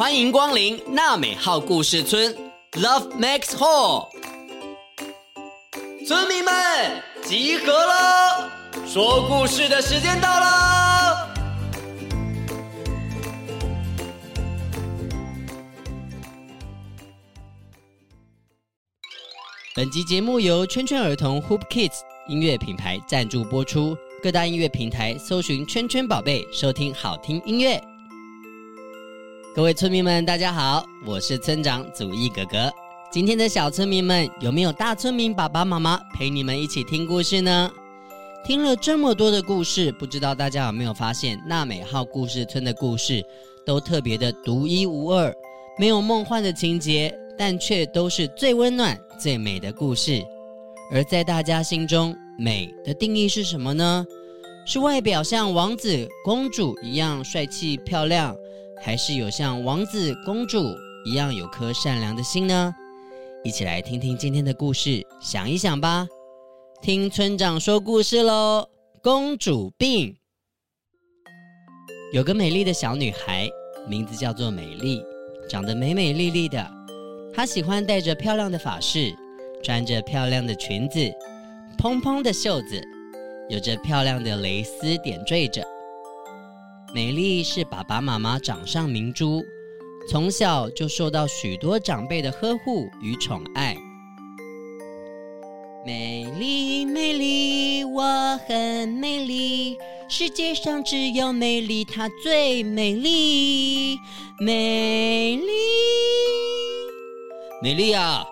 欢迎光临娜美号故事村，Love Max Hall。村民们集合了，说故事的时间到了。本集节目由圈圈儿童 Hoop Kids 音乐品牌赞助播出，各大音乐平台搜寻“圈圈宝贝”，收听好听音乐。各位村民们，大家好，我是村长祖义哥哥。今天的小村民们，有没有大村民爸爸妈妈陪你们一起听故事呢？听了这么多的故事，不知道大家有没有发现，纳美号故事村的故事都特别的独一无二，没有梦幻的情节，但却都是最温暖、最美的故事。而在大家心中，美的定义是什么呢？是外表像王子、公主一样帅气漂亮？还是有像王子公主一样有颗善良的心呢？一起来听听今天的故事，想一想吧。听村长说故事喽。公主病。有个美丽的小女孩，名字叫做美丽，长得美美丽丽的。她喜欢戴着漂亮的发饰，穿着漂亮的裙子，蓬蓬的袖子，有着漂亮的蕾丝点缀着。美丽是爸爸妈妈掌上明珠，从小就受到许多长辈的呵护与宠爱。美丽，美丽，我很美丽，世界上只有美丽，她最美丽。美丽，美丽啊，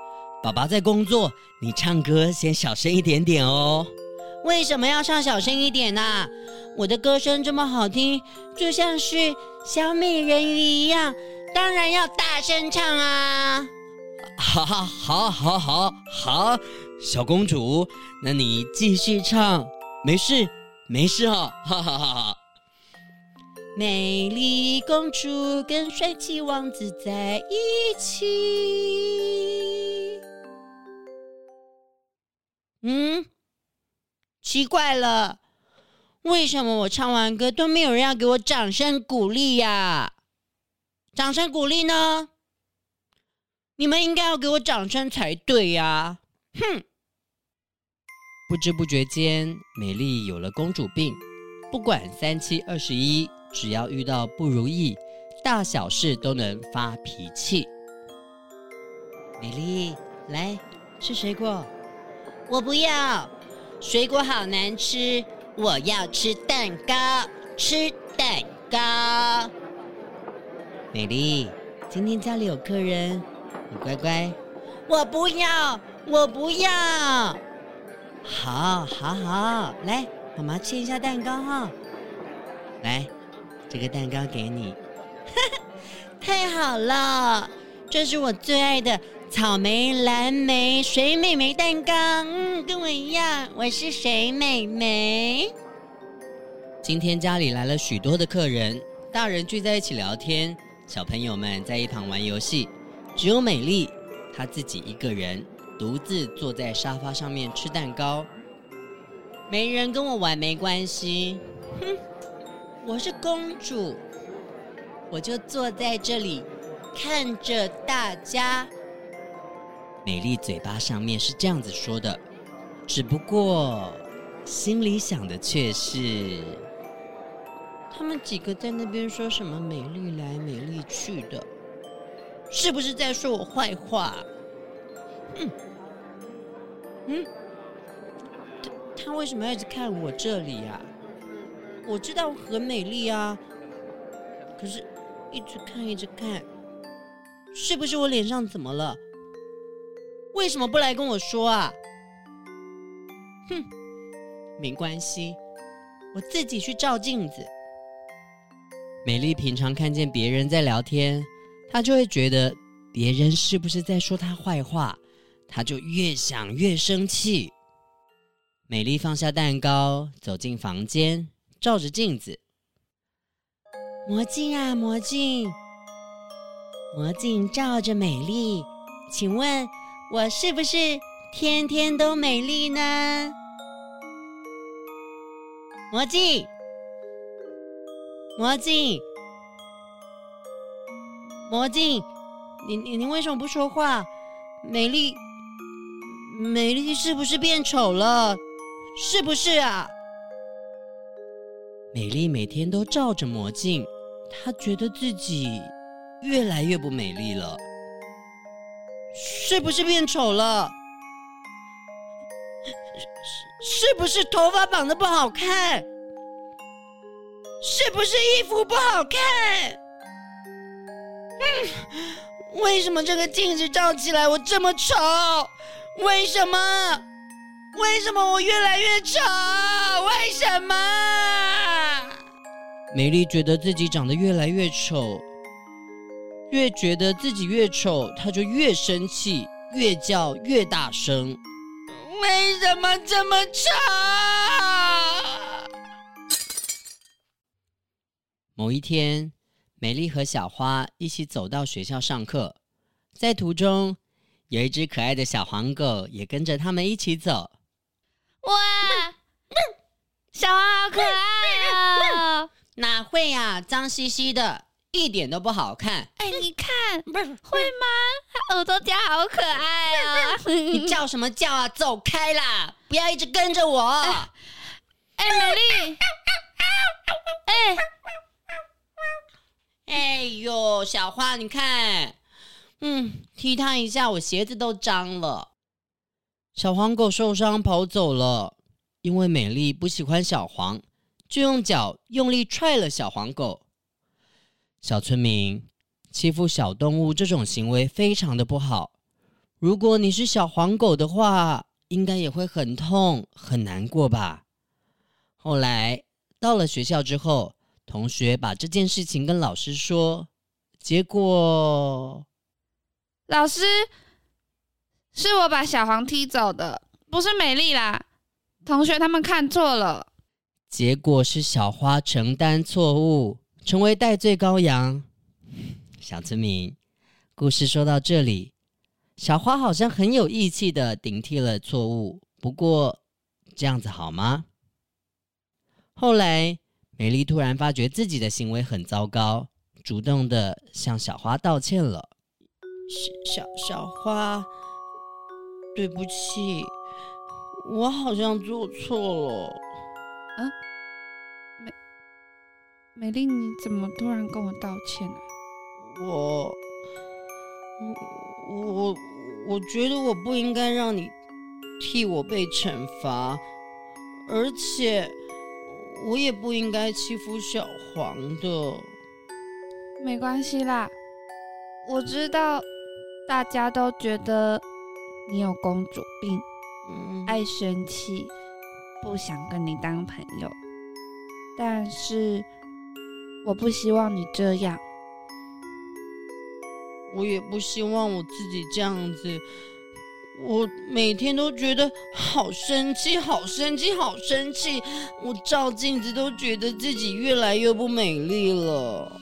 爸爸在工作，你唱歌先小声一点点哦。为什么要唱小声一点呢？我的歌声这么好听，就像是小美人鱼一样，当然要大声唱啊！好，好，好，好，好，好，小公主，那你继续唱，没事，没事哈，哈哈哈哈。美丽公主跟帅气王子在一起。嗯，奇怪了。为什么我唱完歌都没有人要给我掌声鼓励呀？掌声鼓励呢？你们应该要给我掌声才对呀！哼！不知不觉间，美丽有了公主病，不管三七二十一，只要遇到不如意，大小事都能发脾气。美丽，来吃水果。我不要，水果好难吃。我要吃蛋糕，吃蛋糕。美丽，今天家里有客人，你乖乖。我不要，我不要。好，好，好，来，妈妈切一下蛋糕哈。来，这个蛋糕给你。太好了，这是我最爱的草莓、蓝莓、水美莓蛋糕。跟我一样，我是水美眉。今天家里来了许多的客人，大人聚在一起聊天，小朋友们在一旁玩游戏，只有美丽，她自己一个人独自坐在沙发上面吃蛋糕。没人跟我玩没关系，哼，我是公主，我就坐在这里看着大家。美丽嘴巴上面是这样子说的，只不过心里想的却是。他们几个在那边说什么“美丽来，美丽去”的，是不是在说我坏话？嗯嗯，他他为什么要一直看我这里呀？我知道很美丽啊，可是一直看一直看，是不是我脸上怎么了？为什么不来跟我说啊？哼，没关系，我自己去照镜子。美丽平常看见别人在聊天，她就会觉得别人是不是在说她坏话，她就越想越生气。美丽放下蛋糕，走进房间，照着镜子。魔镜啊，魔镜，魔镜照着美丽，请问我是不是天天都美丽呢？魔镜。魔镜，魔镜，你你你为什么不说话？美丽，美丽是不是变丑了？是不是啊？美丽每天都照着魔镜，她觉得自己越来越不美丽了。是不是变丑了？是不是头发绑得不好看？是不是衣服不好看？嗯，为什么这个镜子照起来我这么丑？为什么？为什么我越来越丑？为什么？美丽觉得自己长得越来越丑，越觉得自己越丑，她就越生气，越叫越大声。为什么这么丑？某一天，美丽和小花一起走到学校上课，在途中，有一只可爱的小黄狗也跟着他们一起走。哇，小花好可爱啊！哪会呀，脏兮兮的，一点都不好看。哎，你看，不是会吗？它耳朵夹好可爱啊！你叫什么叫啊？走开啦！不要一直跟着我。哎，美丽，哎。哎呦，小花，你看，嗯，踢它一下，我鞋子都脏了。小黄狗受伤跑走了，因为美丽不喜欢小黄，就用脚用力踹了小黄狗。小村民，欺负小动物这种行为非常的不好。如果你是小黄狗的话，应该也会很痛很难过吧？后来到了学校之后。同学把这件事情跟老师说，结果老师是我把小黄踢走的，不是美丽啦。同学他们看错了，结果是小花承担错误，成为代罪羔羊。小村民，故事说到这里，小花好像很有义气的顶替了错误。不过这样子好吗？后来。美丽突然发觉自己的行为很糟糕，主动的向小花道歉了。小小小花，对不起，我好像做错了。啊，美美丽，你怎么突然跟我道歉呢？我我我觉得我不应该让你替我被惩罚，而且。我也不应该欺负小黄的。没关系啦，我知道大家都觉得你有公主病，嗯，爱生气，不想跟你当朋友。但是我不希望你这样，我也不希望我自己这样子。我每天都觉得好生气，好生气，好生气。我照镜子都觉得自己越来越不美丽了。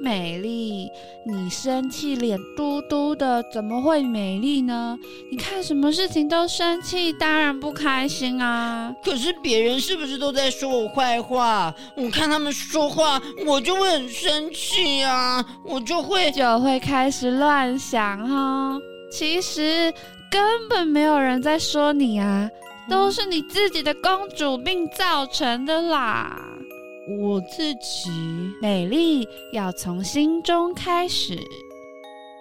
美丽，你生气脸嘟嘟的，怎么会美丽呢？你看什么事情都生气，当然不开心啊。可是别人是不是都在说我坏话？我看他们说话，我就会很生气啊，我就会就会开始乱想哈。其实。根本没有人在说你啊，都是你自己的公主病造成的啦。我自己美丽要从心中开始。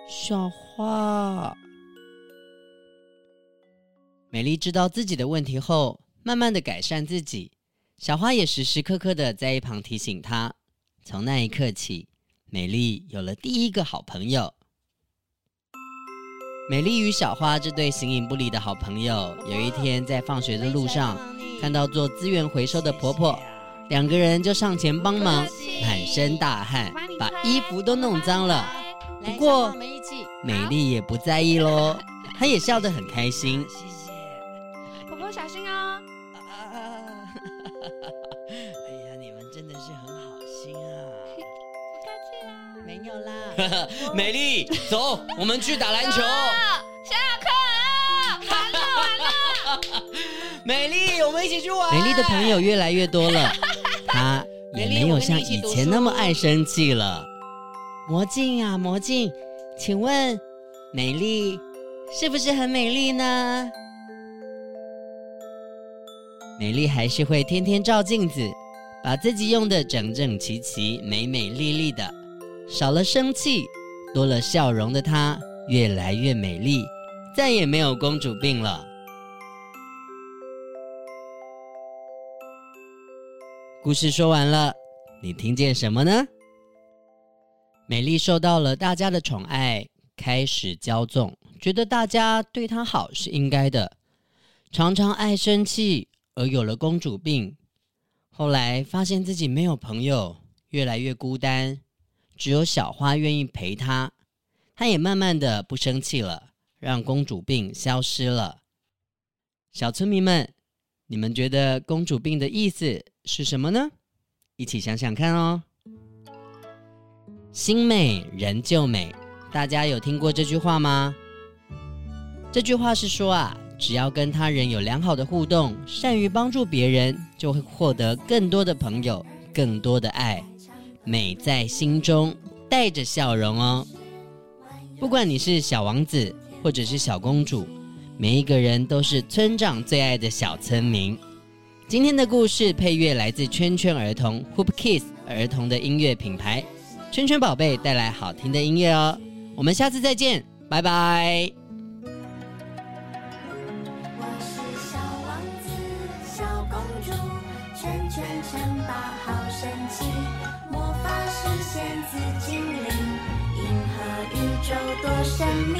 小花，美丽知道自己的问题后，慢慢的改善自己。小花也时时刻刻的在一旁提醒她。从那一刻起，美丽有了第一个好朋友。美丽与小花这对形影不离的好朋友，有一天在放学的路上，看到做资源回收的婆婆，两个人就上前帮忙，满身大汗，把衣服都弄脏了。不过美丽也不在意喽，她也笑得很开心。谢谢，婆婆小心哦。哎呀，你们真的是很好心啊！不客气啦。没有啦，美丽，走，我们去打篮球。下课了，完了完了。美丽，我们一起去玩。美丽的朋友越来越多了，她也没有像以前那么爱生气了。魔镜啊，魔镜，请问美丽是不是很美丽呢？美丽还是会天天照镜子，把自己用的整整齐齐、美美丽丽的，少了生气，多了笑容的她，越来越美丽，再也没有公主病了。故事说完了，你听见什么呢？美丽受到了大家的宠爱，开始骄纵，觉得大家对她好是应该的，常常爱生气，而有了公主病。后来发现自己没有朋友，越来越孤单，只有小花愿意陪她，她也慢慢的不生气了，让公主病消失了。小村民们，你们觉得公主病的意思是什么呢？一起想想看哦。心美人就美，大家有听过这句话吗？这句话是说啊，只要跟他人有良好的互动，善于帮助别人，就会获得更多的朋友，更多的爱。美在心中，带着笑容哦。不管你是小王子，或者是小公主，每一个人都是村长最爱的小村民。今天的故事配乐来自圈圈儿童 Hoop Kids 儿童的音乐品牌。圈圈宝贝带来好听的音乐哦，我们下次再见，拜拜。我是小王子，小公主，圈圈城堡好神奇，魔法师、仙子、精灵，银河宇宙多神秘，